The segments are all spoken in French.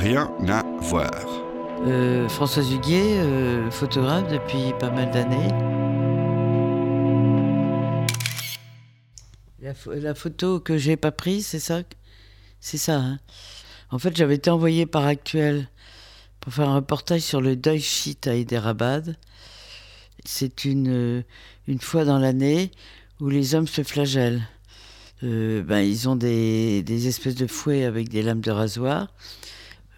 rien à voir. Euh, Françoise Huguet, euh, photographe depuis pas mal d'années. La, pho- la photo que j'ai pas prise, c'est ça C'est ça. hein en fait, j'avais été envoyée par Actuel pour faire un reportage sur le deuil chiite à Hyderabad. C'est une, euh, une fois dans l'année où les hommes se flagellent. Euh, ben, ils ont des, des espèces de fouets avec des lames de rasoir.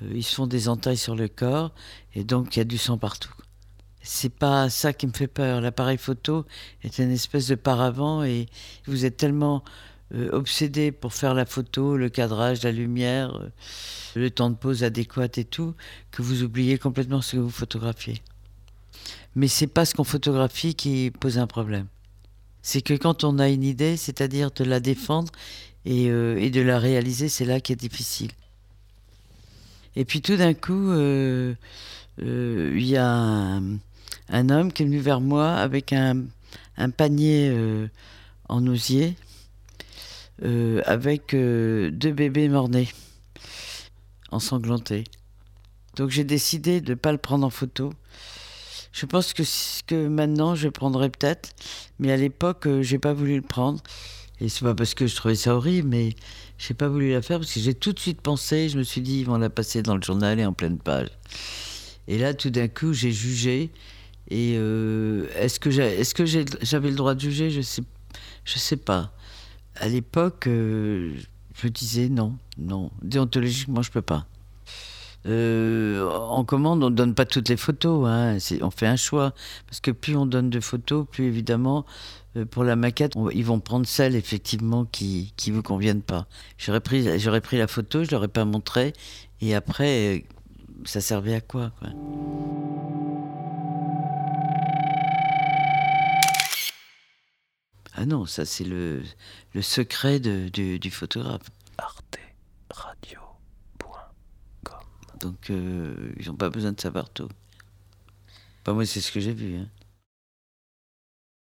Euh, ils se font des entailles sur le corps et donc il y a du sang partout. C'est pas ça qui me fait peur. L'appareil photo est une espèce de paravent et vous êtes tellement euh, obsédé pour faire la photo, le cadrage, la lumière, euh, le temps de pose adéquat et tout, que vous oubliez complètement ce que vous photographiez. Mais c'est pas ce qu'on photographie qui pose un problème. C'est que quand on a une idée, c'est-à-dire de la défendre et, et de la réaliser, c'est là qui est difficile. Et puis tout d'un coup, euh, euh, il y a un, homme qui est venu vers moi avec un, panier euh, en osier avec deux bébés mornés, ensanglantés. Donc j'ai décidé de ne pas le prendre en photo. Je pense que, que maintenant je le prendrais peut-être, mais à l'époque j'ai pas voulu le prendre. Et c'est pas parce que je trouvais ça horrible, mais j'ai pas voulu la faire parce que j'ai tout de suite pensé, je me suis dit ils vont la passer dans le journal et en pleine page. Et là tout d'un coup j'ai jugé. Et euh, est-ce que j'avais le droit de juger? Je sais, je sais pas. À l'époque, euh, je me disais non, non. Déontologiquement, je peux pas. Euh, en commande, on ne donne pas toutes les photos. hein. On fait un choix. Parce que plus on donne de photos, plus évidemment, euh, pour la maquette, on- ils vont prendre celles, effectivement, qui ne vous conviennent pas. J'aurais pris, pris la photo, je ne l'aurais pas montrée. Et après, euh, ça servait à quoi, Ah non, ça, c'est le, le secret du, photographe. arteradio.com Donc, euh, ils n'ont pas besoin de savoir tout. Pas moi, c'est ce que j'ai vu. hein.